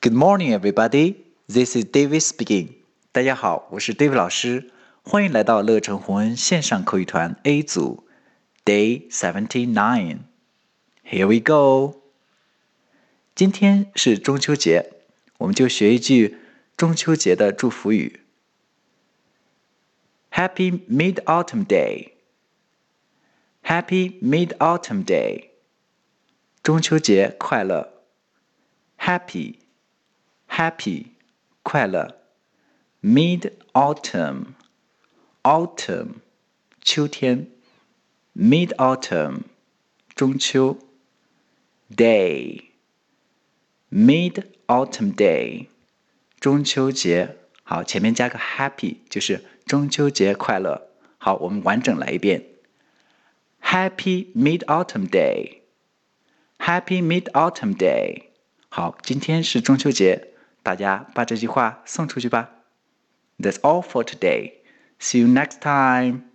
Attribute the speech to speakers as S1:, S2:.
S1: Good morning, everybody. This is David speaking. 大家好，我是 David 老师，欢迎来到乐成红恩线上口语团 A 组，Day Seventy Nine. Here we go. 今天是中秋节，我们就学一句中秋节的祝福语。Happy Mid Autumn Day. Happy Mid Autumn Day. 中秋节快乐。Happy, happy, 快乐。Mid autumn, autumn, 秋天。Mid autumn, 中秋。Day, Mid autumn day, 中秋节。好，前面加个 happy，就是中秋节快乐。好，我们完整来一遍。Happy Mid autumn day. Happy Mid autumn day. 好，今天是中秋节， 大家把这句话送出去吧。That's all for today. See you next time.